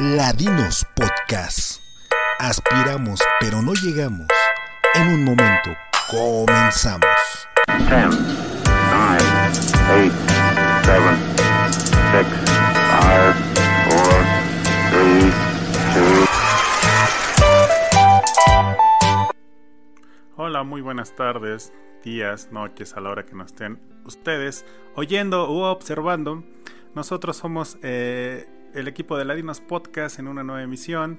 Ladinos Podcast. Aspiramos, pero no llegamos. En un momento, comenzamos. 10, 9, 8, 7, 6, 5, 4, 3, 2. Hola, muy buenas tardes, días, noches, a la hora que nos estén ustedes oyendo u observando. Nosotros somos eh, el equipo de Ladinos Podcast en una nueva emisión.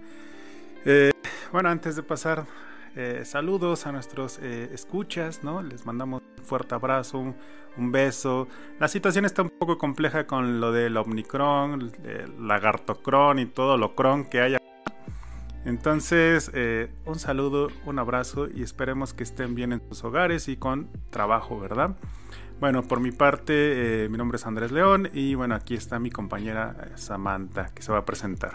Eh, bueno, antes de pasar, eh, saludos a nuestros eh, escuchas, ¿no? Les mandamos un fuerte abrazo, un, beso. La situación está un poco compleja con lo del Omnicron, el Lagartocron y todo lo cron que haya. Entonces, un saludo, un abrazo y esperemos que estén bien en sus hogares y con trabajo, ¿verdad? Bueno, por mi parte, eh, mi nombre es Andrés León y bueno, aquí está mi compañera eh, Samantha que se va a presentar.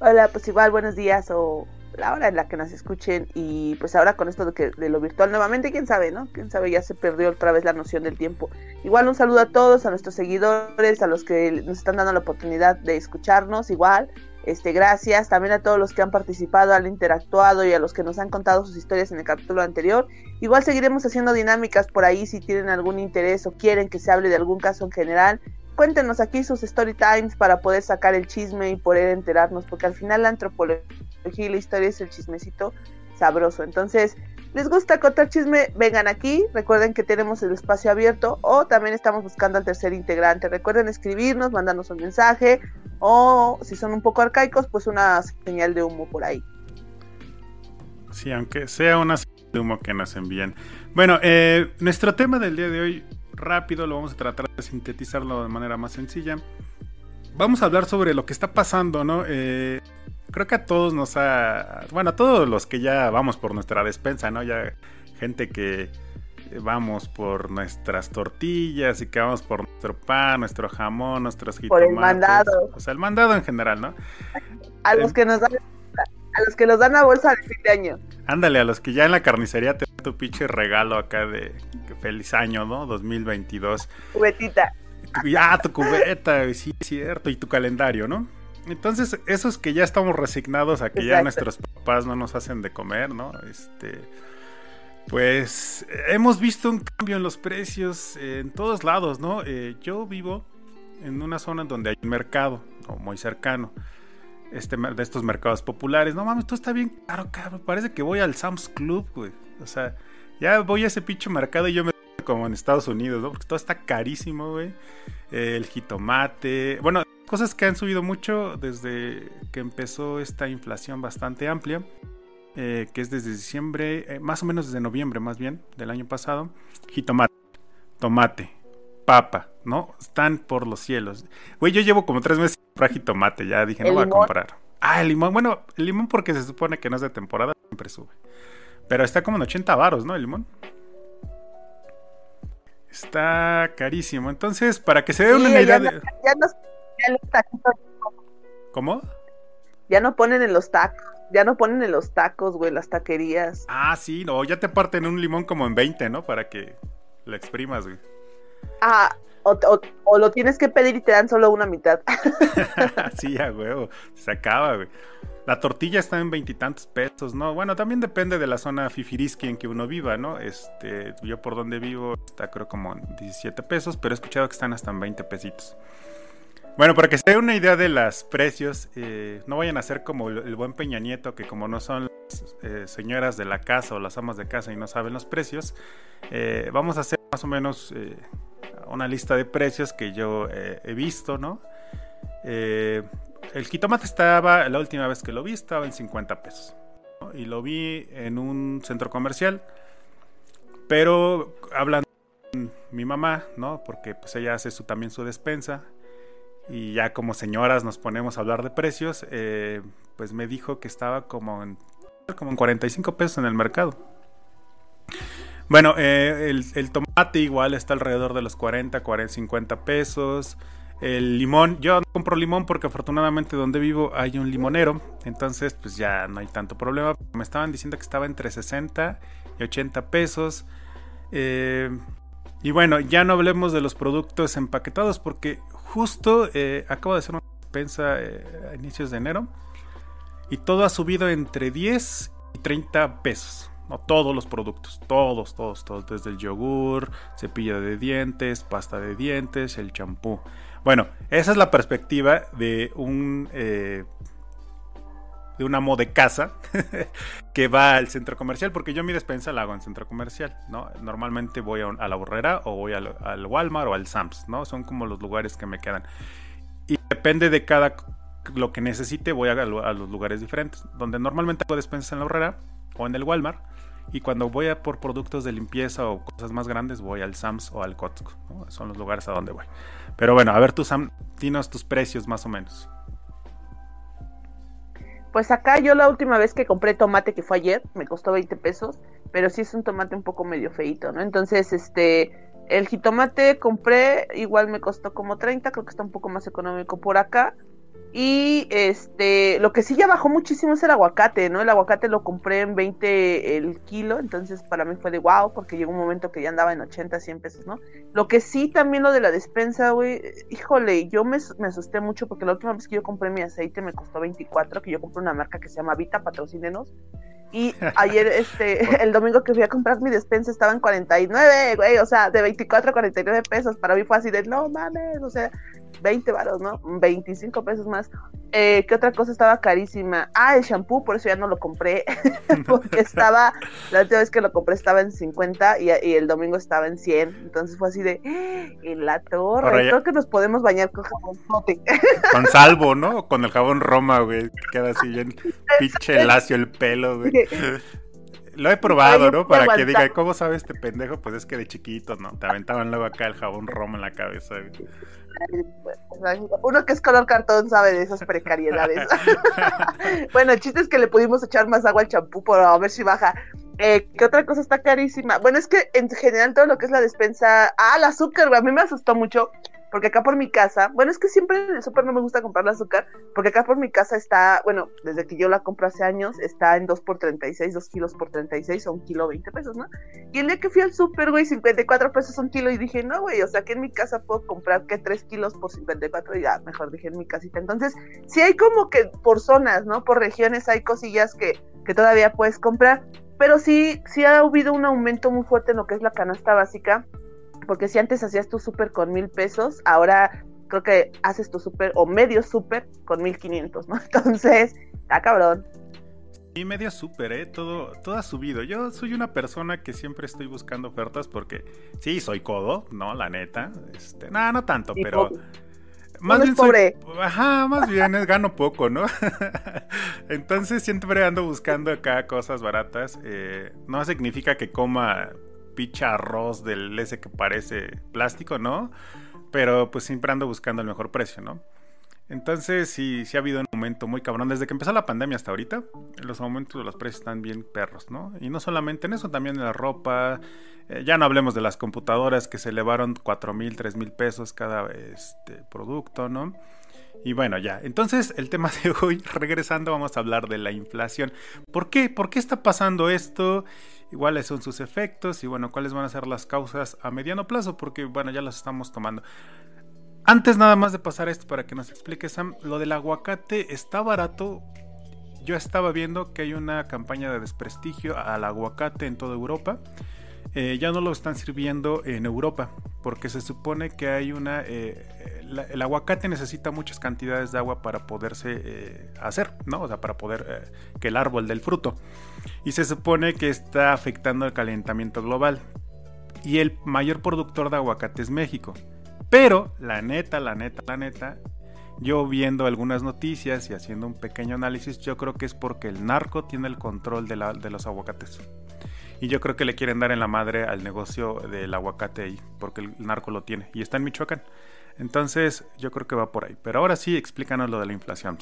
Hola, pues igual buenos días o la hora en la que nos escuchen y pues ahora con esto de, que, de lo virtual nuevamente, quién sabe, ¿no? Quién sabe, ya se perdió otra vez la noción del tiempo. Igual un saludo a todos, a nuestros seguidores, a los que nos están dando la oportunidad de escucharnos, igual. Este, gracias también a todos los que han participado, han interactuado y a los que nos han contado sus historias en el capítulo anterior. Igual seguiremos haciendo dinámicas por ahí si tienen algún interés o quieren que se hable de algún caso en general. Cuéntenos aquí sus story times para poder sacar el chisme y poder enterarnos, porque al final la antropología y la historia es el chismecito sabroso. Entonces, ¿les gusta contar chisme? Vengan aquí. Recuerden que tenemos el espacio abierto o también estamos buscando al tercer integrante. Recuerden escribirnos, mandarnos un mensaje o si son un poco arcaicos, pues una señal de humo por ahí. Sí, aunque sea una señal de humo que nos envíen. Bueno, eh, nuestro tema del día de hoy, rápido, lo vamos a tratar de sintetizarlo de manera más sencilla. Vamos a hablar sobre lo que está pasando, ¿no? Eh, creo que a todos nos ha. Bueno, a todos los que ya vamos por nuestra despensa, ¿no? Ya gente que vamos por nuestras tortillas y que vamos por nuestro pan, nuestro jamón, nuestros jitomates. Por el mandado. O sea, el mandado en general, ¿no? A los que nos dan a los que nos dan la bolsa de fin de año. Ándale, a los que ya en la carnicería te dan tu pinche regalo acá de feliz año, ¿no? 2022. Cubetita. Ya, tu cubeta, sí, es cierto, y tu calendario, ¿no? Entonces, esos que ya estamos resignados a que Exacto. ya nuestros papás no nos hacen de comer, ¿no? Este, pues hemos visto un cambio en los precios en todos lados, ¿no? Eh, yo vivo en una zona donde hay un mercado, ¿no? muy cercano, este, de estos mercados populares. No mames, todo está bien caro, cabrón. Parece que voy al Sam's Club, güey. O sea, ya voy a ese pinche mercado y yo me como en Estados Unidos, ¿no? Porque todo está carísimo, güey. Eh, el jitomate. Bueno, cosas que han subido mucho desde que empezó esta inflación bastante amplia. Eh, que es desde diciembre, eh, más o menos desde noviembre más bien, del año pasado. Jitomate, tomate, papa, ¿no? Están por los cielos. Güey, yo llevo como tres meses comprar jitomate, ya dije, no voy a comprar. Ah, el limón, bueno, el limón porque se supone que no es de temporada, siempre sube. Pero está como en 80 varos, ¿no? El limón. Está carísimo. Entonces, para que se dé sí, una idea de. Ya no. ¿Cómo? Ya no ponen en los tacos. Ya no ponen en los tacos, güey, las taquerías. Ah, sí, no, ya te parten un limón como en 20, ¿no? Para que lo exprimas, güey. Ah, o, o, o, lo tienes que pedir y te dan solo una mitad. sí, a huevo, se acaba, güey. La tortilla está en veintitantos pesos, ¿no? Bueno, también depende de la zona fifiriski en que uno viva, ¿no? Este, yo por donde vivo está creo como en 17 pesos, pero he escuchado que están hasta en 20 pesitos. Bueno, para que se dé una idea de los precios, eh, no vayan a ser como el, el, buen Peña Nieto, que como no son las eh, señoras de la casa o las amas de casa y no saben los precios, eh, vamos a hacer más o menos eh, una lista de precios que yo he visto, ¿no? el jitomate estaba, la última vez que lo vi, estaba en 50 pesos. ¿no? Y lo vi en un centro comercial. Pero hablando con mi mamá, ¿no? Porque pues ella hace su, también su despensa. Y ya como señoras nos ponemos a hablar de precios. Eh, pues me dijo que estaba como en, como en 45 pesos en el mercado. Bueno, eh, el, tomate igual está alrededor de los 40, 40, 50 pesos. El limón, yo no compro limón porque afortunadamente donde vivo hay un limonero, entonces pues ya no hay tanto problema. Me estaban diciendo que estaba entre 60 y 80 pesos. Eh, Y bueno, ya no hablemos de los productos empaquetados porque justo eh, acabo de hacer una despensa eh, a inicios de enero y todo ha subido entre 10 y 30 pesos. No, todos los productos, todos, todos, todos, desde el yogur, cepillo de dientes, pasta de dientes, el champú. Bueno, esa es la perspectiva de un eh, de un amo de casa que va al centro comercial, porque yo mi despensa la hago en centro comercial, ¿no? Normalmente voy a, la borrera o voy al, Walmart o al Sams, ¿no? Son como los lugares que me quedan. Y depende de cada lo que necesite, voy a, a los lugares diferentes. Donde normalmente hago despensa en la borrera o en el Walmart. Y cuando voy a por productos de limpieza o cosas más grandes, voy al Sams o al Costco. Son los lugares a donde voy. Pero bueno, a ver tú, Sam, dinos tus precios más o menos. Pues acá yo la última vez que compré tomate, que fue ayer, me costó 20 pesos, pero sí es un tomate un poco medio feito, ¿no? Entonces, este, el jitomate compré, igual me costó como 30, creo que está un poco más económico por acá. Y este, lo que sí ya bajó muchísimo es el aguacate, ¿no? El aguacate lo compré en 20 el kilo, entonces para mí fue de wow, porque llegó un momento que ya andaba en 80, 100 pesos, ¿no? Lo que sí también lo de la despensa, güey, híjole, yo me, me, asusté mucho porque la última vez que yo compré mi aceite me costó 24, que yo compré una marca que se llama Vita, patrocínenos. Y ayer, este, el domingo que fui a comprar mi despensa estaba en 49, güey, o sea, de 24 a 49 pesos. Para mí fue así de, no mames, o sea, 20 varos, ¿no? 25 pesos más. Eh, ¿Qué otra cosa estaba carísima? Ah, el shampoo, por eso ya no lo compré, porque estaba, la última vez que lo compré estaba en 50 y, el domingo estaba en 100, entonces fue así de, ¡Ah! en la torre, creo que nos podemos bañar con jabón Con salvo, ¿no? Con el jabón Roma, güey, queda así bien pinche lacio el pelo, güey. Lo he probado, ¿no? Para que diga, ¿cómo sabe este pendejo? Pues es que de chiquito, ¿no? Te aventaban luego acá el jabón Roma en la cabeza, güey. Uno que es color cartón sabe de esas precariedades. bueno, el chiste es que le pudimos echar más agua al champú para ver si baja. Eh, ¿Qué otra cosa está carísima? Bueno, es que en general todo lo que es la despensa. Ah, el azúcar, güey. A mí me asustó mucho porque acá por mi casa, bueno, es que siempre en el súper no me gusta comprar el azúcar, porque acá por mi casa está, bueno, desde que yo la compro hace años, está en 2 por 36, 2 kilos por 36, o un kilo 20 pesos, ¿no? Y el día que fui al súper, güey, 54 pesos un kilo, y dije, no, güey, o sea, que en mi casa puedo comprar que 3 kilos por 54, y ya, mejor dije en mi casita. Entonces, sí hay como que por zonas, ¿no? Por regiones hay cosillas que, que todavía puedes comprar, pero sí, sí ha habido un aumento muy fuerte en lo que es la canasta básica porque si antes hacías tu súper con mil pesos, ahora creo que haces tu súper o medio súper con mil quinientos, ¿no? Entonces, está cabrón. Y medio súper, ¿eh? Todo, todo ha subido. Yo soy una persona que siempre estoy buscando ofertas porque sí, soy codo, ¿no? La neta. Este, no, no tanto, pero... Más bien pobre. ajá, más bien gano poco, ¿no? Entonces siempre ando buscando acá cosas baratas. Eh, no significa que coma picha arroz del ese que parece plástico, ¿no? Pero pues siempre ando buscando el mejor precio, ¿no? Entonces sí, sí ha habido un aumento muy cabrón. Desde que empezó la pandemia hasta ahorita, los aumentos de los precios están bien perros, ¿no? Y no solamente en eso, también en la ropa. Eh, ya no hablemos de las computadoras que se elevaron 4 mil, 3 mil pesos cada este, producto, ¿no? Y bueno, ya. Entonces, el tema de hoy, regresando, vamos a hablar de la inflación. ¿Por qué? ¿Por qué está pasando esto? cuáles son sus efectos y bueno, cuáles van a ser las causas a mediano plazo, porque bueno, ya las estamos tomando. Antes nada más de pasar esto para que nos explique Sam, lo del aguacate está barato. Yo estaba viendo que hay una campaña de desprestigio al aguacate en toda Europa. Eh, ya no lo están sirviendo en Europa porque se supone que hay una eh, el aguacate necesita muchas cantidades de agua para poderse eh, hacer no o sea para poder que el árbol del fruto. Y se supone que está afectando el calentamiento global. Y el mayor productor de aguacate es México. Pero la neta la neta la neta yo viendo algunas noticias y haciendo un pequeño análisis yo creo que es porque el narco tiene el control de, la, de los aguacates y yo creo que le quieren dar en la madre al negocio del aguacate ahí, porque el narco lo tiene. Y está en Michoacán. Entonces, yo creo que va por ahí. Pero ahora sí, explícanos lo de la inflación.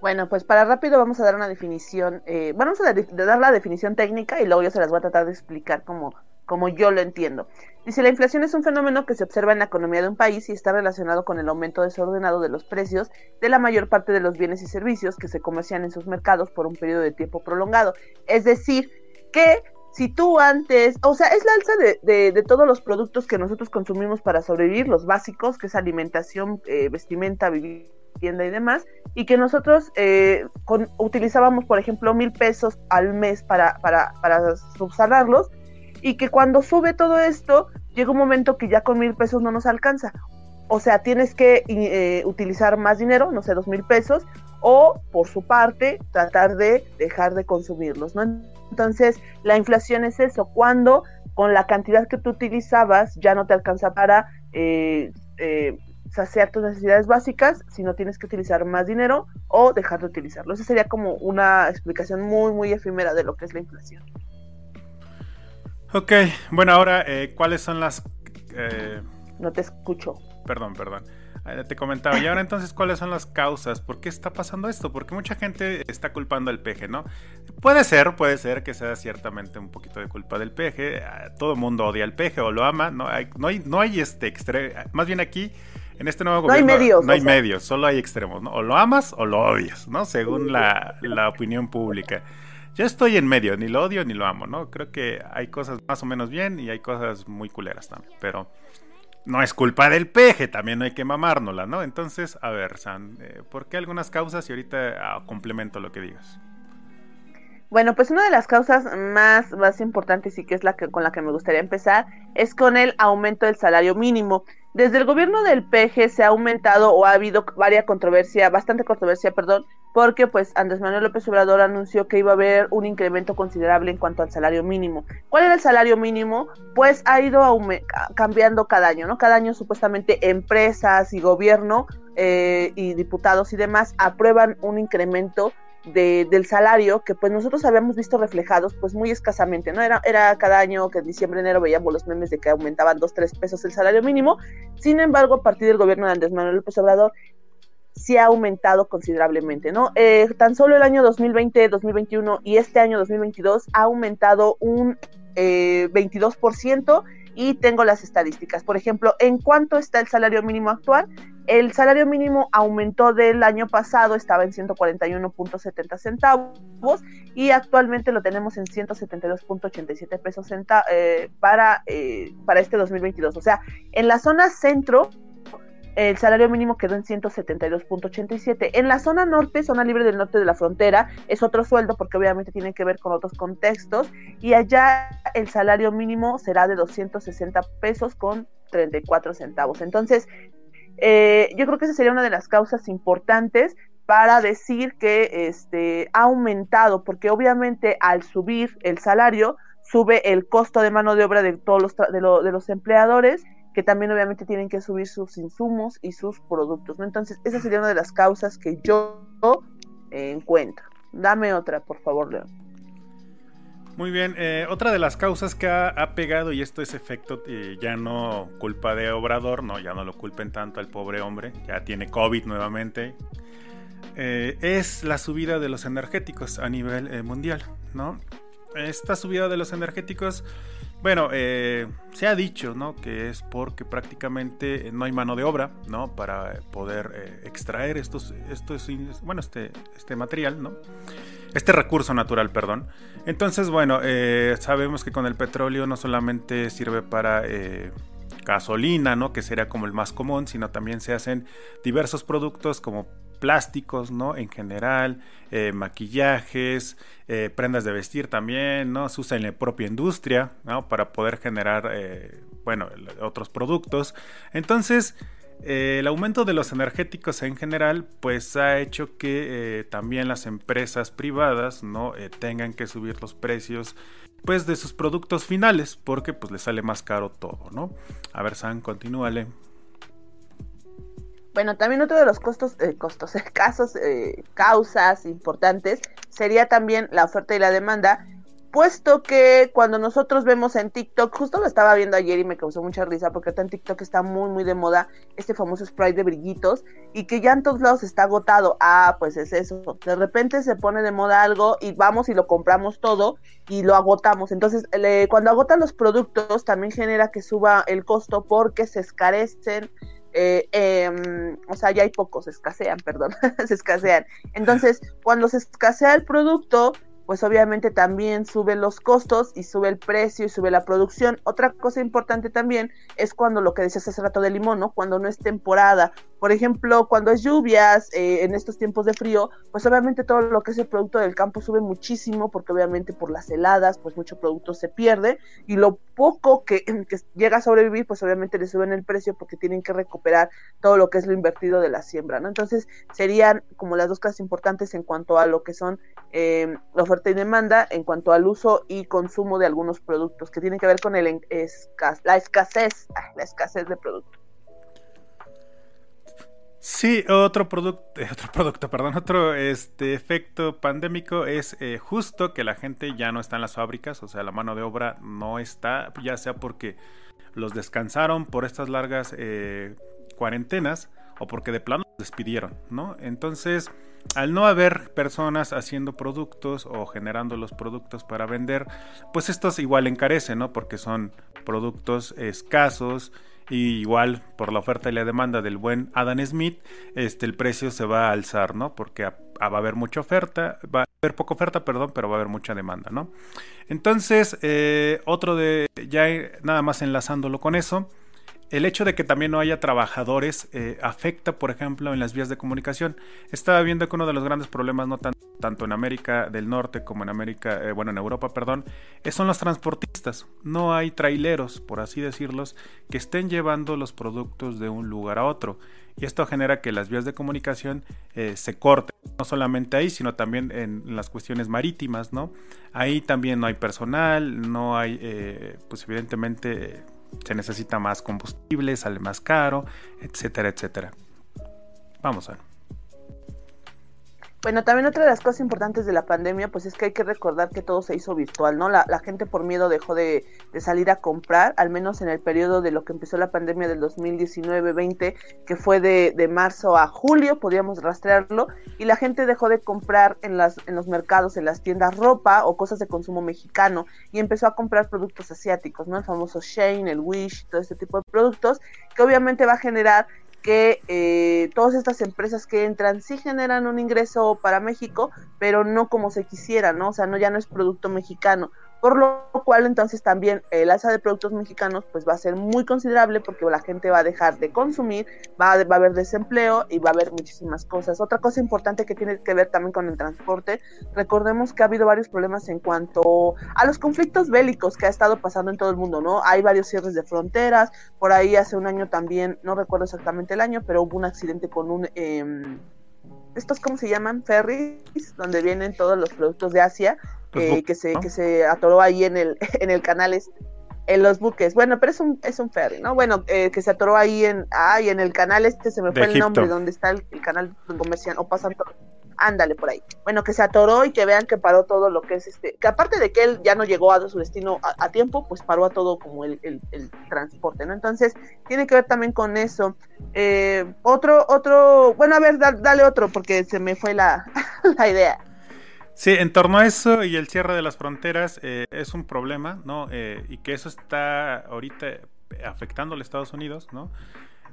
Bueno, pues para rápido vamos a dar una definición. Eh, vamos a dar la definición técnica y luego yo se las voy a tratar de explicar como como yo lo entiendo. Dice, la inflación es un fenómeno que se observa en la economía de un país y está relacionado con el aumento desordenado de los precios de la mayor parte de los bienes y servicios que se comercian en sus mercados por un periodo de tiempo prolongado. Es decir, que si tú antes, o sea, es la alza de, de, todos los productos que nosotros consumimos para sobrevivir, los básicos, que es alimentación, eh, vestimenta, vivienda y demás, y que nosotros eh, utilizábamos, por ejemplo, mil pesos al mes para, para, para subsanarlos, y que cuando sube todo esto, llega un momento que ya con mil pesos no nos alcanza. O sea, tienes que eh, utilizar más dinero, no sé, dos mil pesos, o por su parte, tratar de dejar de consumirlos, ¿no? Entonces, la inflación es eso, cuando con la cantidad que tú utilizabas ya no te alcanza para eh, eh, saciar tus necesidades básicas, sino tienes que utilizar más dinero o dejar de utilizarlo. Esa sería como una explicación muy, muy efímera de lo que es la inflación. Ok, bueno, ahora, eh, ¿cuáles son las... No te escucho. Perdón, perdón. Te comentaba, y ahora entonces, ¿cuáles son las causas? ¿Por qué está pasando esto? Porque mucha gente está culpando al peje, ¿no? Puede ser, puede ser que sea ciertamente un poquito de culpa del peje. Ah, todo el mundo odia al peje o lo ama, ¿no? Hay, no, hay, no hay este extremo. Más bien aquí, en este nuevo gobierno. No hay medios. No hay medios, solo hay extremos, ¿no? O lo amas o lo odias, ¿no? Según la, la opinión pública. Yo estoy en medio, ni lo odio ni lo amo, ¿no? Creo que hay cosas más o menos bien y hay cosas muy culeras también, pero no es culpa del peje, también hay que mamárnosla, ¿no? Entonces, a ver, San, eh, ¿por qué algunas causas? Y ahorita ah, complemento lo que digas. Bueno, pues una de las causas más, más importantes y que es la que con la que me gustaría empezar es con el aumento del salario mínimo. Desde el gobierno del PG se ha aumentado o ha habido varias controversia, bastante controversia, perdón, porque pues Andrés Manuel López Obrador anunció que iba a haber un incremento considerable en cuanto al salario mínimo. ¿Cuál era el salario mínimo? Pues ha ido cambiando cada año, ¿no? Cada año supuestamente empresas y gobierno eh, y diputados y demás aprueban un incremento del salario que pues nosotros habíamos visto reflejados pues muy escasamente, ¿no? Era, era cada año que en diciembre, enero veíamos los memes de que aumentaban dos, tres pesos el salario mínimo, sin embargo a partir del gobierno de Andrés Manuel López Obrador sí ha aumentado considerablemente, ¿no? Eh, tan solo el año 2020, 2021 y este año 2022 ha aumentado un eh, 22% y tengo las estadísticas. Por ejemplo, ¿en cuánto está el salario mínimo actual? El salario mínimo aumentó del año pasado, estaba en 141.70 centavos y actualmente lo tenemos en 172.87 pesos eh, para, eh, para este 2022. O sea, en la zona centro el salario mínimo quedó en 172.87. En la zona norte, zona libre del norte de la frontera, es otro sueldo porque obviamente tiene que ver con otros contextos y allá el salario mínimo será de 260 pesos con 34 centavos. Entonces, eh, yo creo que esa sería una de las causas importantes para decir que este, ha aumentado, porque obviamente al subir el salario, sube el costo de mano de obra de todos los, de, de los empleadores que también obviamente tienen que subir sus insumos y sus productos, ¿no? Entonces, esa sería una de las causas que yo encuentro. Dame otra, por favor, León. Muy bien, eh, otra de las causas que ha, pegado, y esto es efecto eh, ya no culpa de Obrador, no, ya no lo culpen tanto al pobre hombre, ya tiene COVID nuevamente, eh, es la subida de los energéticos a nivel mundial, ¿no? Esta subida de los energéticos bueno, eh, se ha dicho, ¿no? Que es porque prácticamente no hay mano de obra, ¿no? Para poder eh, extraer estos, estos, bueno, este, este material, ¿no? Este recurso natural, perdón. Entonces, bueno, eh, sabemos que con el petróleo no solamente sirve para gasolina, ¿no? Que sería como el más común, sino también se hacen diversos productos como plásticos, ¿no? En general, eh, maquillajes, eh, prendas de vestir también, ¿no? Se usa en la propia industria, ¿no? Para poder generar, eh, bueno, otros productos. Entonces, el aumento de los energéticos en general, pues ha hecho que también las empresas privadas, ¿no? tengan que subir los precios pues de sus productos finales porque pues les sale más caro todo, ¿no? A ver, San, continúale. Bueno, también otro de los costos, eh, costos, casos, eh, causas importantes sería también la oferta y la demanda, puesto que cuando nosotros vemos en TikTok, justo lo estaba viendo ayer y me causó mucha risa porque en TikTok está muy muy de moda este famoso spray de brillitos y que ya en todos lados está agotado. Ah, pues es eso. De repente se pone de moda algo y vamos y lo compramos todo y lo agotamos. Entonces, cuando agotan los productos también genera que suba el costo porque se escarecen eh, em, o sea, ya hay pocos, se escasean, perdón, se escasean. Entonces, cuando se escasea el producto, pues obviamente también suben los costos y sube el precio y sube la producción. Otra cosa importante también es cuando lo que decías hace rato de limón, ¿no? Cuando no es temporada. Por ejemplo, cuando es lluvias, eh, en estos tiempos de frío, pues obviamente todo lo que es el producto del campo sube muchísimo porque obviamente por las heladas, pues mucho producto se pierde y lo poco que, llega a sobrevivir, pues obviamente le suben el precio porque tienen que recuperar todo lo que es lo invertido de la siembra, ¿no? Entonces serían como las dos cosas importantes en cuanto a lo que son eh, oferta y demanda, en cuanto al uso y consumo de algunos productos que tienen que ver con el la escasez, la escasez de productos. Sí, otro producto, otro producto, perdón, otro este efecto pandémico es eh, justo que la gente ya no está en las fábricas, o sea, la mano de obra no está, ya sea porque los descansaron por estas largas eh, cuarentenas o porque de plano los despidieron, ¿no? Entonces, al no haber personas haciendo productos o generando los productos para vender, pues estos igual encarecen, ¿no? Porque son productos escasos y igual por la oferta y la demanda del buen Adam Smith, este, el precio se va a alzar, ¿no? Porque va a haber mucha oferta, va a haber poca oferta, perdón, pero va a haber mucha demanda, ¿no? Entonces, eh, otro de, ya nada más enlazándolo con eso, el hecho de que también no haya trabajadores eh, afecta, por ejemplo, en las vías de comunicación. Estaba viendo que uno de los grandes problemas, no tanto en América del Norte como en América, eh, bueno, en Europa, perdón, son los transportistas. No hay traileros, por así decirlos, que estén llevando los productos de un lugar a otro. Y esto genera que las vías de comunicación eh, se corten, no solamente ahí, sino también en, las cuestiones marítimas, ¿no? Ahí también no hay personal, no hay, pues evidentemente se necesita más combustible, sale más caro, etcétera, etcétera. Vamos a ver. Bueno, también otra de las cosas importantes de la pandemia, pues es que hay que recordar que todo se hizo virtual, ¿no? La, gente por miedo dejó de, salir a comprar, al menos en el periodo de lo que empezó la pandemia del 2019-20, que fue de, marzo a julio, podíamos rastrearlo, y la gente dejó de comprar en, las, en los mercados, en las tiendas ropa o cosas de consumo mexicano, y empezó a comprar productos asiáticos, ¿no? El famoso Shane, el Wish, todo este tipo de productos, que obviamente va a generar que eh, todas estas empresas que entran sí generan un ingreso para México, pero no como se quisiera, ¿no? O sea, no ya no es producto mexicano. Por lo cual entonces también el alza de productos mexicanos pues va a ser muy considerable porque la gente va a dejar de consumir, va a, va a haber desempleo y va a haber muchísimas cosas. Otra cosa importante que tiene que ver también con el transporte, recordemos que ha habido varios problemas en cuanto a los conflictos bélicos que ha estado pasando en todo el mundo, ¿no? Hay varios cierres de fronteras, por ahí hace un año también, no recuerdo exactamente el año, pero hubo un accidente con un... Eh, estos, ¿cómo se llaman? Ferries, donde vienen todos los productos de Asia que, se, que se atoró ahí en el, en el canal en los buques. Bueno, pero es un, es un ferry, ¿no? Bueno, eh, que se atoró ahí en, ay, en el canal este, se me fue el nombre, donde está el, canal comercial, o pasan todo. Ándale por ahí. Bueno, que se atoró y que vean que paró todo lo que es este, que aparte de que él ya no llegó a su destino a, tiempo, pues paró a todo como el, el, transporte, ¿no? Entonces, tiene que ver también con eso. Eh, otro, otro, bueno, a ver, dale otro, porque se me fue la, la idea. Sí, en torno a eso y el cierre de las fronteras eh, es un problema, ¿no? Eh, y que eso está ahorita afectando a los Estados Unidos, ¿no?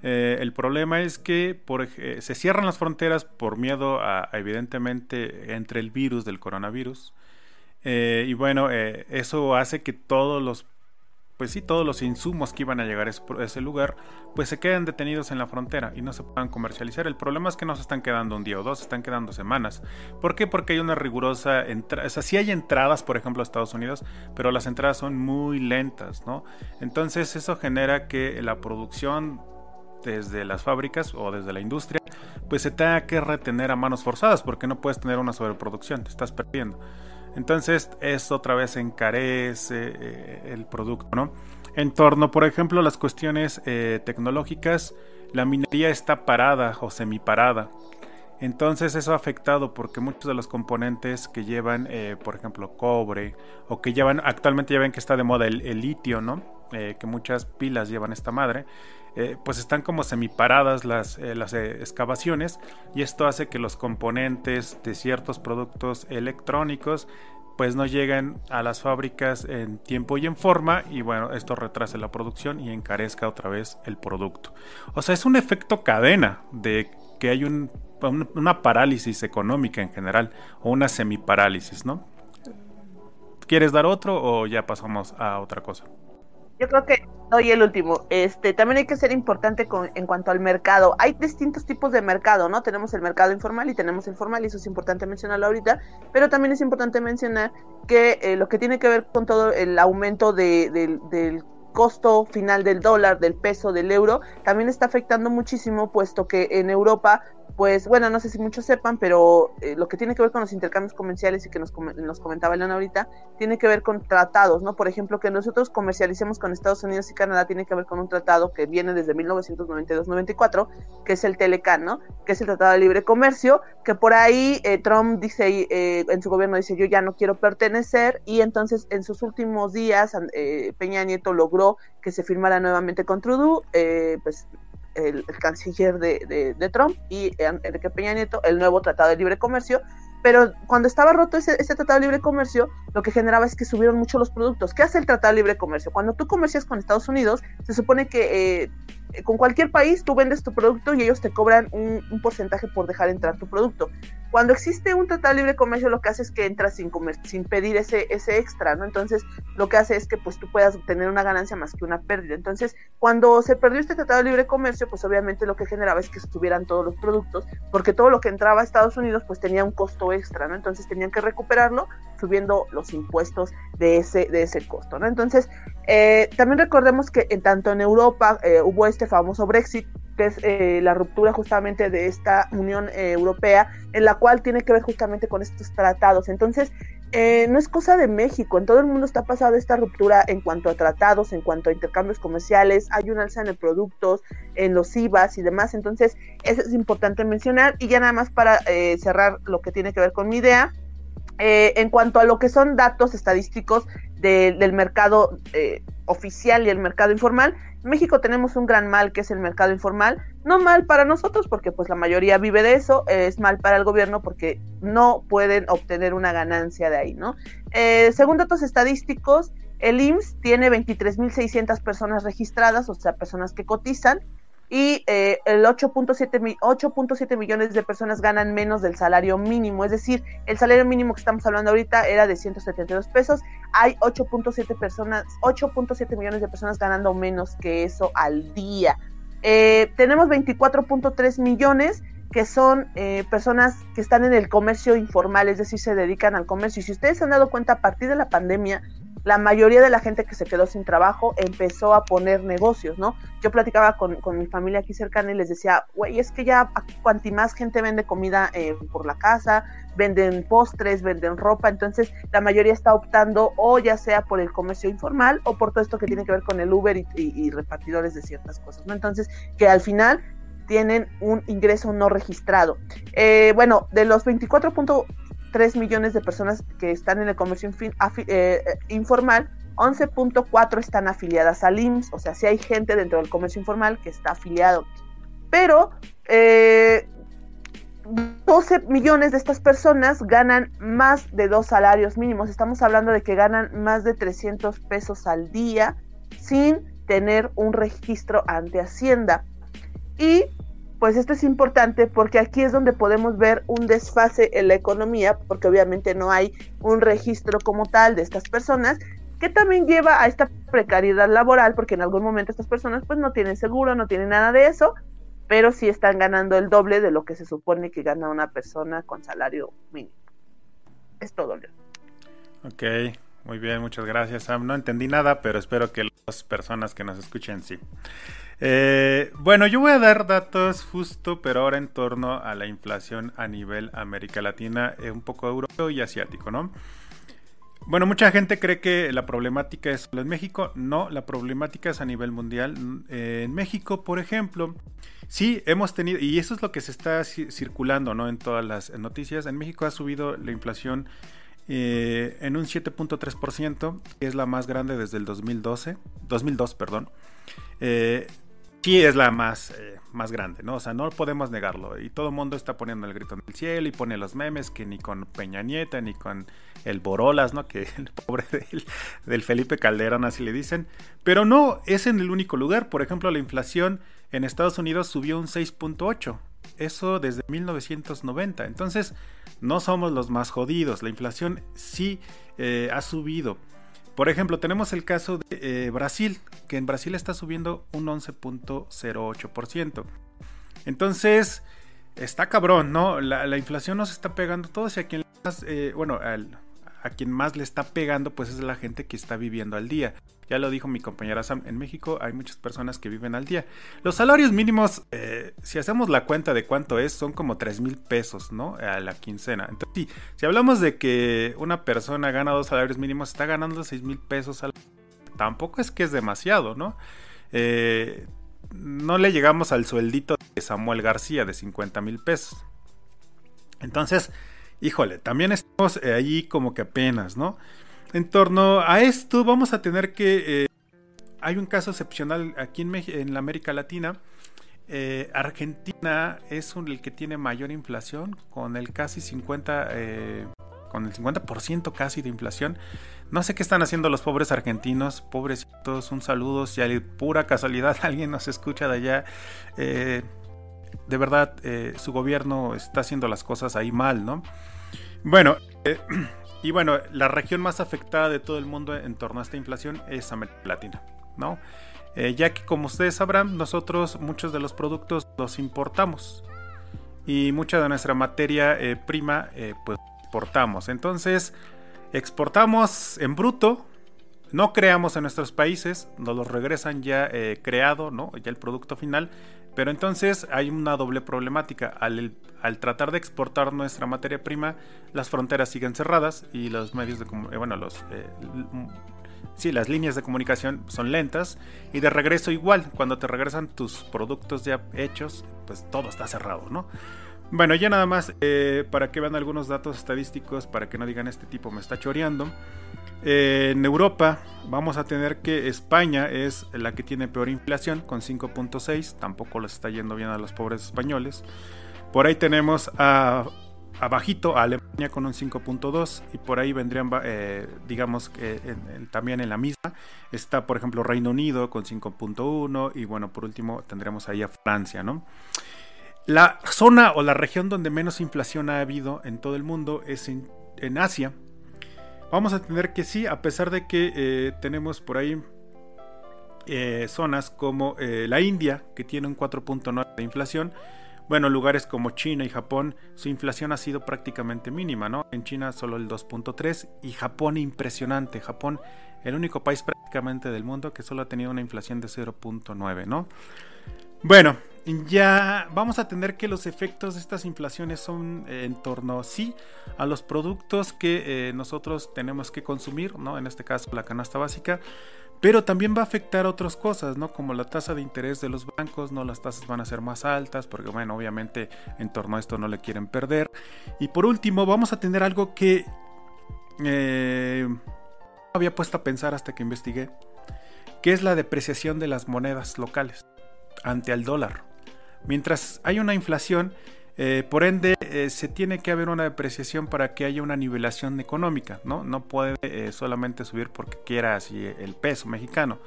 Eh, el problema es que por, se cierran las fronteras por miedo a, evidentemente, entre el virus del coronavirus. y bueno, eso hace que todos los pues sí, todos los insumos que iban a llegar a ese lugar, pues se quedan detenidos en la frontera y no se puedan comercializar. El problema es que no se están quedando un día o dos, se están quedando semanas. ¿Por qué? Porque hay una rigurosa entrada, o sea, sí hay entradas, por ejemplo, a Estados Unidos, pero las entradas son muy lentas, ¿no? Entonces eso genera que la producción desde las fábricas o desde la industria, pues se tenga que retener a manos forzadas, porque no puedes tener una sobreproducción, te estás perdiendo. Entonces, esto otra vez encarece eh, el producto, ¿no? En torno, por ejemplo, a las cuestiones eh, tecnológicas, la minería está parada o semiparada. Entonces eso ha afectado porque muchos de los componentes que llevan, eh, por ejemplo, cobre, o que llevan, actualmente ya ven que está de moda el, litio, ¿no? Que muchas pilas llevan esta madre, pues están como semiparadas las, las excavaciones y esto hace que los componentes de ciertos productos electrónicos pues no llegan a las fábricas en tiempo y en forma y bueno, esto retrasa la producción y encarezca otra vez el producto. O sea, es un efecto cadena de que hay una parálisis económica en general o una semiparálisis, ¿no? ¿Quieres dar otro o ya pasamos a otra cosa? Yo creo que doy el último. Este, también hay que ser importante con, en cuanto al mercado. Hay distintos tipos de mercado, ¿no? Tenemos el mercado informal y tenemos el formal, y eso es importante mencionarlo ahorita. Pero también es importante mencionar que eh, lo que tiene que ver con todo el aumento de, del costo final del dólar, del peso, del euro, también está afectando muchísimo, puesto que en Europa pues bueno, no sé si muchos sepan, pero eh, lo que tiene que ver con los intercambios comerciales y que nos, nos comentaba Leona ahorita, tiene que ver con tratados, ¿no? Por ejemplo, que nosotros comercialicemos con Estados Unidos y Canadá tiene que ver con un tratado que viene desde 1992-94, que es el Telecan, ¿no? Que es el Tratado de Libre Comercio, que por ahí eh, Trump dice, eh, en su gobierno dice, yo ya no quiero pertenecer, y entonces en sus últimos días Peña Nieto logró que se firmara nuevamente con Trudeau, pues el, canciller de, Trump y Enrique Peña Nieto el nuevo Tratado de Libre Comercio, pero cuando estaba roto ese, ese, Tratado de Libre Comercio, lo que generaba es que subieron mucho los productos. ¿Qué hace el Tratado de Libre Comercio? Cuando tú comercias con Estados Unidos, se supone que eh, con cualquier país tú vendes tu producto y ellos te cobran un, porcentaje por dejar entrar tu producto. Cuando existe un tratado de libre comercio, lo que hace es que entras sin, sin pedir ese, ese extra, ¿no? Entonces, lo que hace es que pues tú puedas obtener una ganancia más que una pérdida. Entonces, cuando se perdió este tratado de libre comercio, pues obviamente lo que generaba es que estuvieran todos los productos, porque todo lo que entraba a Estados Unidos pues tenía un costo extra, ¿no? Entonces tenían que recuperarlo subiendo los impuestos de ese, de ese costo, ¿no? Entonces, eh, también recordemos que en, tanto en Europa eh, hubo este famoso Brexit, que es eh, la ruptura justamente de esta Unión Europea, en la cual tiene que ver justamente con estos tratados. Entonces, no es cosa de México, en todo el mundo está pasando esta ruptura en cuanto a tratados, en cuanto a intercambios comerciales, hay una alza en el productos, en los IVAs y demás, entonces eso es importante mencionar y ya nada más para cerrar lo que tiene que ver con mi idea, en cuanto a lo que son datos estadísticos, del mercado eh, oficial y el mercado informal. En México tenemos un gran mal que es el mercado informal, no mal para nosotros porque pues la mayoría vive de eso, es mal para el gobierno porque no pueden obtener una ganancia de ahí, ¿no? Eh, según datos estadísticos, el IMSS tiene 23.600 personas registradas, o sea, personas que cotizan, y eh, el 8.7 millones de personas ganan menos del salario mínimo, es decir, el salario mínimo que estamos hablando ahorita era de 172 pesos, hay 8.7 personas, 8.7 millones de personas ganando menos que eso al día. Eh, tenemos 24.3 millones que son eh, personas que están en el comercio informal, es decir, se dedican al comercio. Y si ustedes se han dado cuenta, a partir de la pandemia, la mayoría de la gente que se quedó sin trabajo empezó a poner negocios, ¿no? Yo platicaba con, mi familia aquí cercana y les decía, güey, es que ya cuanti más gente vende comida eh, por la casa, venden postres, venden ropa, entonces la mayoría está optando o ya sea por el comercio informal o por todo esto que tiene que ver con el Uber y, repartidores de ciertas cosas, ¿no? Entonces, que al final tienen un ingreso no registrado. Eh, bueno, de los 24 3 millones de personas que están en el comercio eh, eh, informal, 11.4 están afiliadas al IMSS, o sea, si hay gente dentro del comercio informal que está afiliado. Pero 12 eh, millones de estas personas ganan más de dos salarios mínimos. Estamos hablando de que ganan más de 300 pesos al día sin tener un registro ante Hacienda. Y pues esto es importante porque aquí es donde podemos ver un desfase en la economía, porque obviamente no hay un registro como tal de estas personas, que también lleva a esta precariedad laboral, porque en algún momento estas personas pues no tienen seguro, no tienen nada de eso, pero sí están ganando el doble de lo que se supone que gana una persona con salario mínimo. Es todo, León. Ok, muy bien, muchas gracias, Sam. No entendí nada, pero espero que las personas que nos escuchen sí. Eh, bueno, yo voy a dar datos justo, pero ahora en torno a la inflación a nivel América Latina, eh, un poco europeo y asiático, ¿no? Bueno, mucha gente cree que la problemática es solo en México. No, la problemática es a nivel mundial. Eh, en México, por ejemplo, sí hemos tenido, y eso es lo que se está circulando ¿no? en todas las noticias, en México ha subido la inflación en un 7.3%, que es la más grande desde el 2012, 2002, perdón. Sí es la más, eh, más grande, ¿no? O sea, no podemos negarlo. Y todo el mundo está poniendo el grito en el cielo y pone los memes que ni con Peña Nieta ni con el Borolas, ¿no? Que el pobre del, Felipe Calderón así le dicen. Pero no es en el único lugar. Por ejemplo, la inflación en Estados Unidos subió un 6.8. Eso desde 1990. Entonces, no somos los más jodidos. La inflación sí eh, ha subido. Por ejemplo, tenemos el caso de eh, Brasil, que en Brasil está subiendo un 11.08%. Entonces, está cabrón, ¿no? La, inflación nos está pegando todos y a quien más, eh, bueno, a quien más le está pegando, pues es la gente que está viviendo al día. Ya lo dijo mi compañera Sam, en México hay muchas personas que viven al día. Los salarios mínimos, eh, si hacemos la cuenta de cuánto es, son como 3 mil pesos, ¿no? A la quincena. Entonces, si hablamos de que una persona gana dos salarios mínimos, está ganando 6 mil pesos al tampoco es que es demasiado, ¿no? Eh, no le llegamos al sueldito de Samuel García de 50 mil pesos. Entonces, híjole, también estamos ahí como que apenas, ¿no? En torno a esto vamos a tener que... Eh, hay un caso excepcional aquí en, la América Latina. Eh, Argentina es el que tiene mayor inflación, con el casi 50, eh, con el 50% casi de inflación. No sé qué están haciendo los pobres argentinos, pobrecitos, un saludo, si hay pura casualidad alguien nos escucha de allá. de verdad, su gobierno está haciendo las cosas ahí mal, ¿no? Bueno, Y bueno, la región más afectada de todo el mundo en torno a esta inflación es América Latina, ¿no? Eh, ya que como ustedes sabrán, nosotros muchos de los productos los importamos y mucha de nuestra materia eh, prima eh, pues exportamos. Entonces, exportamos en bruto, no creamos en nuestros países, nos los regresan ya creado, ¿no? Ya el producto final, pero entonces hay una doble problemática. Al, tratar de exportar nuestra materia prima, las fronteras siguen cerradas y los medios de eh, bueno, los eh, sí, las líneas de comunicación son lentas y de regreso igual, cuando te regresan tus productos ya hechos, pues todo está cerrado, ¿no? Bueno, ya nada más eh, para que vean algunos datos estadísticos, para que no digan este tipo me está choreando. En Europa vamos a tener que España es la que tiene peor inflación con 5.6, tampoco les está yendo bien a los pobres españoles. Por ahí tenemos a, bajito a Alemania con un 5.2 y por ahí vendrían, eh, digamos, que también en la misma. Está, por ejemplo, Reino Unido con 5.1 y bueno, por último tendremos ahí a Francia, ¿no? La zona o la región donde menos inflación ha habido en todo el mundo es en Asia, vamos a tener que sí, a pesar de que eh, tenemos por ahí eh, zonas como eh, la India, que tiene un 4.9 de inflación, bueno, lugares como China y Japón, su inflación ha sido prácticamente mínima, ¿no? En China solo el 2.3 y Japón impresionante. Japón, el único país prácticamente del mundo que solo ha tenido una inflación de 0.9, ¿no? Bueno, ya vamos a tener que los efectos de estas inflaciones son eh, en torno, sí, a los productos que eh, nosotros tenemos que consumir, ¿no? En este caso la canasta básica, pero también va a afectar otras cosas, ¿no? Como la tasa de interés de los bancos, ¿no? Las tasas van a ser más altas, porque bueno, obviamente en torno a esto no le quieren perder. Y por último, vamos a tener algo que eh, había puesto a pensar hasta que investigué, que es la depreciación de las monedas locales ante el dólar. Mientras hay una inflación, eh, por ende, eh, se tiene que haber una depreciación para que haya una nivelación económica, ¿no? No puede eh, solamente subir porque quiera así el peso mexicano.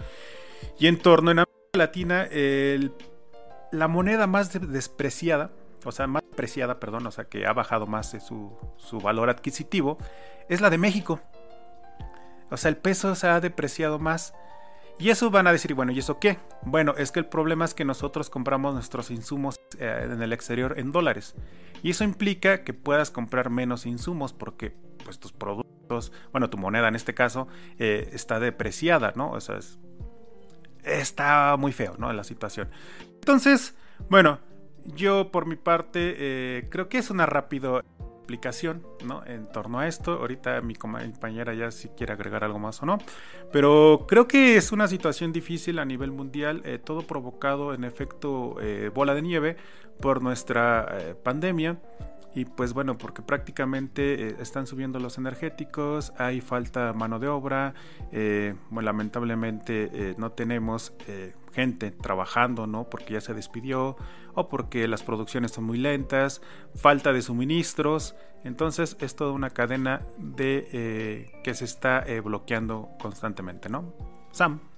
Y en torno en América Latina, la moneda más despreciada, o sea, más apreciada, perdón, o sea, que ha bajado más de su, su valor adquisitivo, es la de México. O sea, el peso se ha depreciado más. Y eso van a decir, bueno, ¿y eso qué? Bueno, es que el problema es que nosotros compramos nuestros insumos eh, en el exterior en dólares. Y eso implica que puedas comprar menos insumos porque pues tus productos, bueno, tu moneda en este caso, eh, está depreciada, ¿no? O sea, está muy feo, ¿no? La situación. Entonces, bueno, yo por mi parte eh, creo que es una rápido ¿no? En torno a esto. Ahorita mi compañera ya si quiere agregar algo más o no. Pero creo que es una situación difícil a nivel mundial, eh, todo provocado en efecto eh, bola de nieve por nuestra eh, pandemia. Y pues bueno, porque prácticamente eh, están subiendo los energéticos, hay falta de mano de obra, eh, lamentablemente eh, no tenemos gente trabajando, ¿no? Porque ya se despidió o porque las producciones son muy lentas, falta de suministros, entonces es toda una cadena de que se está bloqueando constantemente, ¿no? Sam.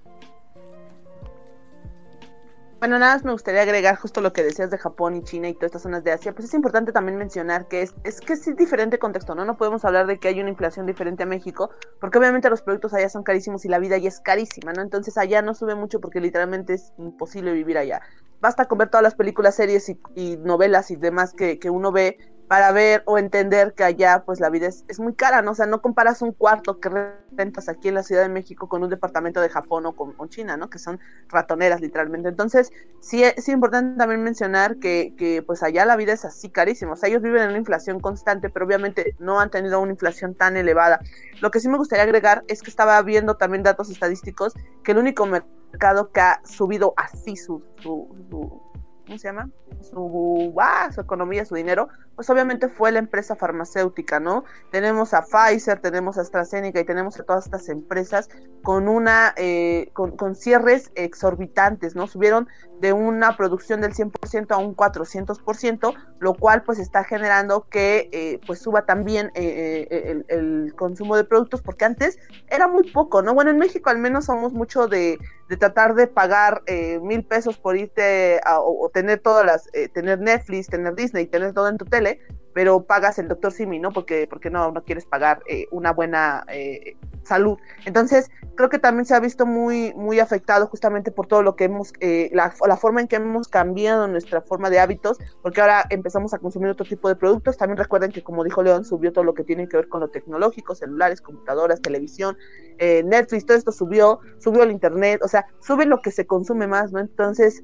Bueno, nada más me gustaría agregar justo lo que decías de Japón y China y todas estas zonas de Asia, pues es importante también mencionar que es, es que es diferente contexto, ¿no? No podemos hablar de que hay una inflación diferente a México, porque obviamente los productos allá son carísimos y la vida ya es carísima, ¿no? Entonces allá no sube mucho porque literalmente es imposible vivir allá. Basta con ver todas las películas, series y, novelas y demás que, que uno ve para ver o entender que allá pues la vida es, es, muy cara, ¿no? O sea, no comparas un cuarto que rentas aquí en la Ciudad de México con un departamento de Japón o con, China, ¿no? Que son ratoneras literalmente. Entonces, sí es importante también mencionar que, que, pues allá la vida es así carísima. O sea, ellos viven en una inflación constante, pero obviamente no han tenido una inflación tan elevada. Lo que sí me gustaría agregar es que estaba viendo también datos estadísticos que el único mercado que ha subido así su, su, su ¿cómo se llama? Su, ah, su economía, su dinero, pues obviamente fue la empresa farmacéutica, ¿no? Tenemos a Pfizer, tenemos a AstraZeneca y tenemos a todas estas empresas con una, eh, con, con, cierres exorbitantes, ¿no? Subieron de una producción del 100% a un 400%, lo cual pues está generando que eh, pues suba también eh, el, el, consumo de productos, porque antes era muy poco, ¿no? Bueno, en México al menos somos mucho de, de tratar de pagar mil pesos por irte a, o, o, tener todas las, tener Netflix, tener Disney, tener todo en tu tele, pero pagas el doctor Simi, ¿no? Porque, porque no, no quieres pagar eh, una buena eh, salud. Entonces, creo que también se ha visto muy, muy afectado justamente por todo lo que hemos, eh, la, la, forma en que hemos cambiado nuestra forma de hábitos, porque ahora empezamos a consumir otro tipo de productos. También recuerden que, como dijo León, subió todo lo que tiene que ver con lo tecnológico, celulares, computadoras, televisión, Netflix, todo esto subió, subió el internet, o sea, sube lo que se consume más, ¿no? Entonces,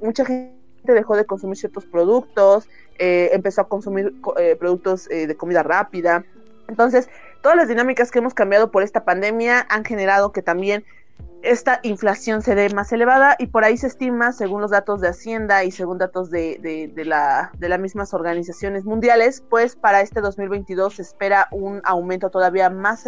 mucha gente dejó de consumir ciertos productos, eh, empezó a consumir eh, productos eh, de comida rápida. Entonces, todas las dinámicas que hemos cambiado por esta pandemia han generado que también esta inflación se dé más elevada y por ahí se estima, según los datos de Hacienda y según datos de, de, la, de las mismas organizaciones mundiales, pues para este 2022 se espera un aumento todavía más,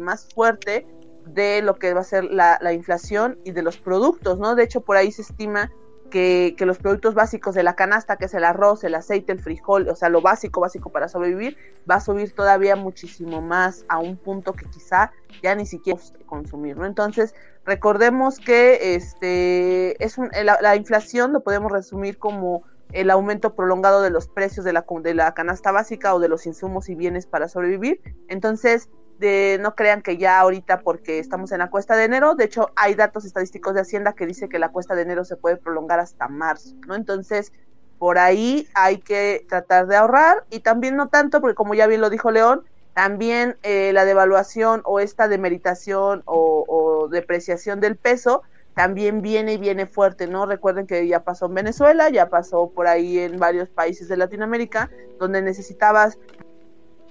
más fuerte de lo que va a ser la, la inflación y de los productos, ¿no? De hecho, por ahí se estima que, los productos básicos de la canasta, que es el arroz, el aceite, el frijol, o sea, lo básico, básico para sobrevivir, va a subir todavía muchísimo más a un punto que quizá ya ni siquiera consumir, ¿no? Entonces, recordemos que este es la, la, inflación lo podemos resumir como el aumento prolongado de los precios de la, de la canasta básica o de los insumos y bienes para sobrevivir. Entonces, de no crean que ya ahorita porque estamos en la cuesta de enero, de hecho hay datos estadísticos de Hacienda que dice que la cuesta de enero se puede prolongar hasta marzo, ¿no? Entonces, por ahí hay que tratar de ahorrar y también no tanto, porque como ya bien lo dijo León, también eh, la devaluación o esta demeritación o, o depreciación del peso también viene y viene fuerte, ¿no? Recuerden que ya pasó en Venezuela, ya pasó por ahí en varios países de Latinoamérica, donde necesitabas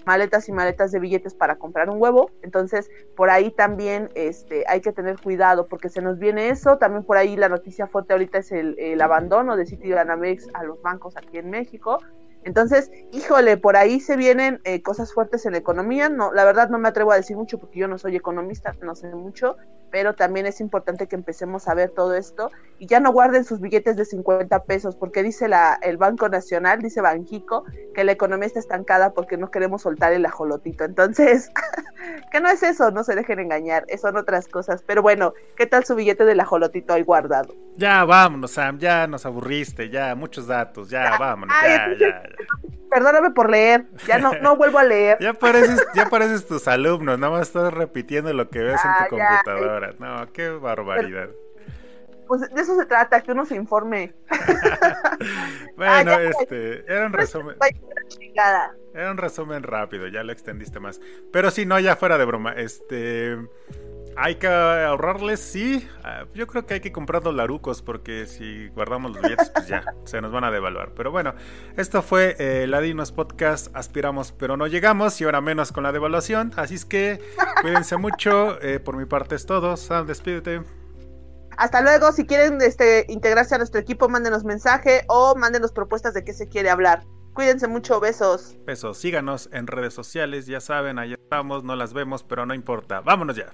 maletas y maletas de billetes para comprar un huevo. Entonces, por ahí también este, hay que tener cuidado porque se nos viene eso. También por ahí la noticia fuerte ahorita es el, el abandono de Citibanamex a los bancos aquí en México. Entonces, híjole, por ahí se vienen eh, cosas fuertes en la economía. No, la verdad no me atrevo a decir mucho porque yo no soy economista, no sé mucho, pero también es importante que empecemos a ver todo esto y ya no guarden sus billetes de 50 pesos porque dice la, el Banco Nacional, dice Banjico, que la economía está estancada porque no queremos soltar el ajolotito. Entonces, que no es eso, no se dejen engañar, son otras cosas. Pero bueno, ¿qué tal su billete del ajolotito ahí guardado? Ya, vámonos, Sam, ya nos aburriste, ya, muchos datos, ya, vámonos, ya, ya, Perdóname por leer, ya no, no vuelvo a leer. ya pareces, ya pareces tus alumnos, nada más estás repitiendo lo que ves en tu computadora. No, qué barbaridad. pues de eso se trata, que uno se informe. bueno, ah, este, era un resumen. Era un resumen rápido, ya lo extendiste más. Pero sí, no, ya fuera de broma. Este. Hay que ahorrarles, sí. Ah, yo creo que hay que comprar los larucos porque si guardamos los billetes, pues ya, se nos van a devaluar. Pero bueno, esto fue eh, Ladinos Podcast. Aspiramos, pero no llegamos y ahora menos con la devaluación. Así es que cuídense mucho. Eh, por mi parte es todo. Sam, despídete. Hasta luego. Si quieren este, integrarse a nuestro equipo, mándenos mensaje o mándenos propuestas de qué se quiere hablar. Cuídense mucho, besos. Besos, síganos en redes sociales, ya saben, ahí estamos, no las vemos, pero no importa. Vámonos ya.